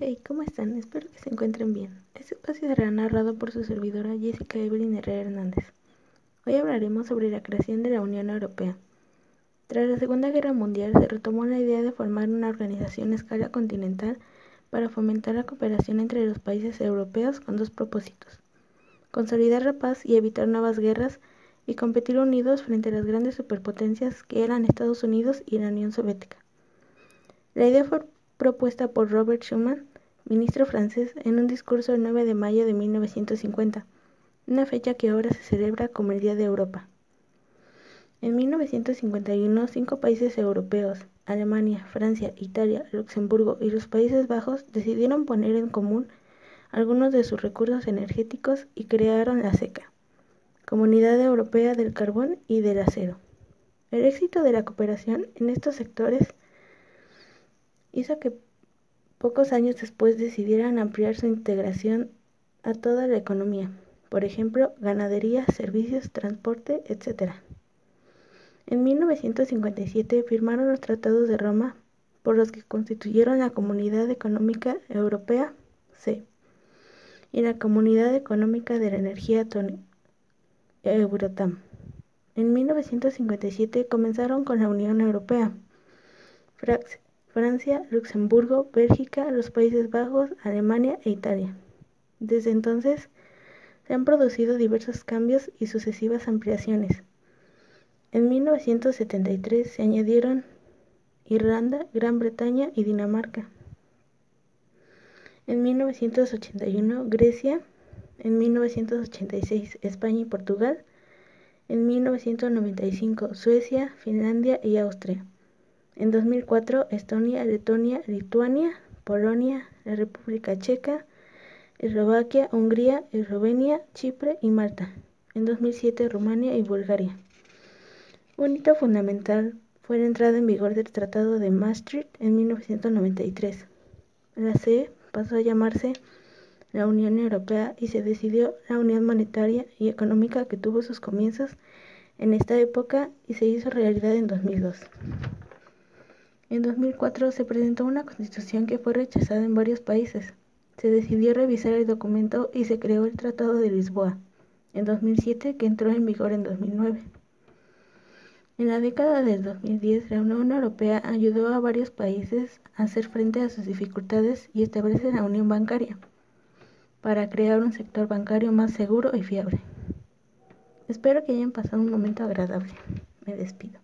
Hey, ¿cómo están? Espero que se encuentren bien. Este espacio será narrado por su servidora Jessica Evelyn Herrera Hernández. Hoy hablaremos sobre la creación de la Unión Europea. Tras la Segunda Guerra Mundial se retomó la idea de formar una organización a escala continental para fomentar la cooperación entre los países europeos con dos propósitos. Consolidar la paz y evitar nuevas guerras y competir unidos frente a las grandes superpotencias que eran Estados Unidos y la Unión Soviética. La idea fue propuesta por Robert Schuman, ministro francés, en un discurso el 9 de mayo de 1950, una fecha que ahora se celebra como el Día de Europa. En 1951, cinco países europeos, Alemania, Francia, Italia, Luxemburgo y los Países Bajos, decidieron poner en común algunos de sus recursos energéticos y crearon la SECA, Comunidad Europea del Carbón y del Acero. El éxito de la cooperación en estos sectores hizo que pocos años después decidieran ampliar su integración a toda la economía, por ejemplo, ganadería, servicios, transporte, etc. En 1957 firmaron los Tratados de Roma, por los que constituyeron la Comunidad Económica Europea, C, y la Comunidad Económica de la Energía Eurotam. En 1957 comenzaron con la Unión Europea, Francia, Luxemburgo, Bélgica, los Países Bajos, Alemania e Italia. Desde entonces se han producido diversos cambios y sucesivas ampliaciones. En 1973 se añadieron Irlanda, Gran Bretaña y Dinamarca. En 1981 Grecia, en 1986 España y Portugal, en 1995 Suecia, Finlandia y Austria. En 2004, Estonia, Letonia, Lituania, Polonia, la República Checa, Eslovaquia, Hungría, Eslovenia, Chipre y Malta. En 2007, Rumania y Bulgaria. Un hito fundamental fue la entrada en vigor del Tratado de Maastricht en 1993. La CE pasó a llamarse la Unión Europea y se decidió la unión monetaria y económica que tuvo sus comienzos en esta época y se hizo realidad en 2002. En 2004 se presentó una constitución que fue rechazada en varios países. Se decidió revisar el documento y se creó el Tratado de Lisboa en 2007 que entró en vigor en 2009. En la década del 2010, la Unión Europea ayudó a varios países a hacer frente a sus dificultades y establecer la unión bancaria para crear un sector bancario más seguro y fiable. Espero que hayan pasado un momento agradable. Me despido.